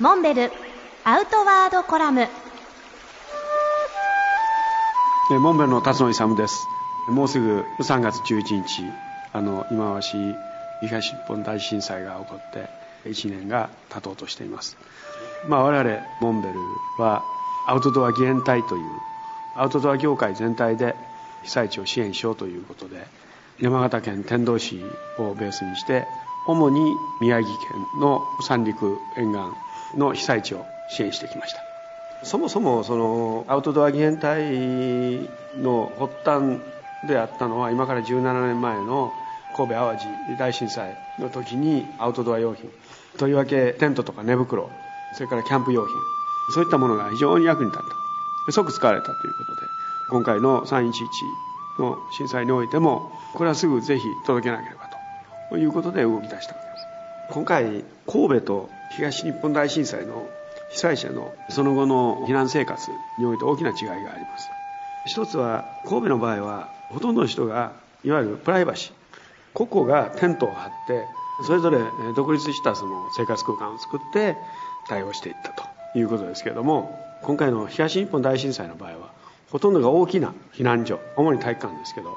モンベルアウトワードコラム。えモンベルの辰野勇です。もうすぐ3月11日あの今し東日本大震災が起こって1年が経とうとしています。まあ我々モンベルはアウトドア義援隊というアウトドア業界全体で被災地を支援しようということで山形県天童市をベースにして主に宮城県の三陸沿岸の被災地を支援してきました。そもそもそのアウトドア義援隊の発端であったのは今から17年前の神戸淡路大震災の時にアウトドア用品とりわけテントとか寝袋それからキャンプ用品そういったものが非常に役に立った。即使われたということで今回の311の震災においてもこれはすぐぜひ届けなければと。ということで動き出したわけです。今回神戸と東日本大震災の被災者のその後の避難生活において大きな違いがあります。一つは神戸の場合はほとんどの人がいわゆるプライバシー個々がテントを張ってそれぞれ独立したその生活空間を作って対応していったということですけれども今回の東日本大震災の場合はほとんどが大きな避難所主に体育館ですけど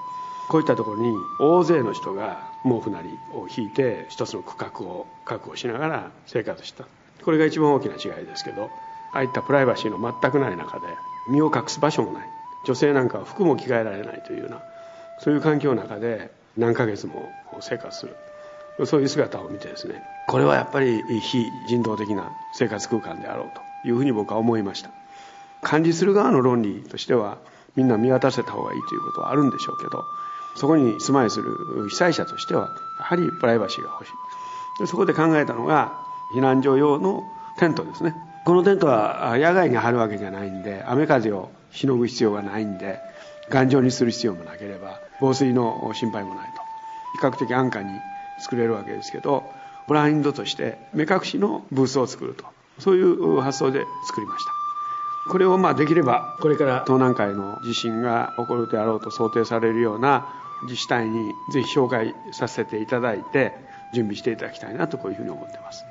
こういったところに大勢の人が毛布なりを引いて一つの区画を確保しながら生活した。これが一番大きな違いですけどああいったプライバシーの全くない中で身を隠す場所もない。女性なんかは服も着替えられないというようなそういう環境の中で何ヶ月も生活する。そういう姿を見てですねこれはやっぱり非人道的な生活空間であろうというふうに僕は思いました。管理する側の論理としてはみんな見渡せた方がいいということはあるんでしょうけどそこに住まいする被災者としてはやはりプライバシーが欲しい。でそこで考えたのが避難所用のテントですね。このテントは野外に張るわけじゃないんで雨風をしのぐ必要がないんで頑丈にする必要もなければ防水の心配もないと。比較的安価に作れるわけですけどブラインドとして目隠しのブースを作ると。そういう発想で作りました。これをまあできればこれから東南海の地震が起こるであろうと想定されるような自治体にぜひ紹介させていただいて準備していただきたいなとこういうふうに思ってます。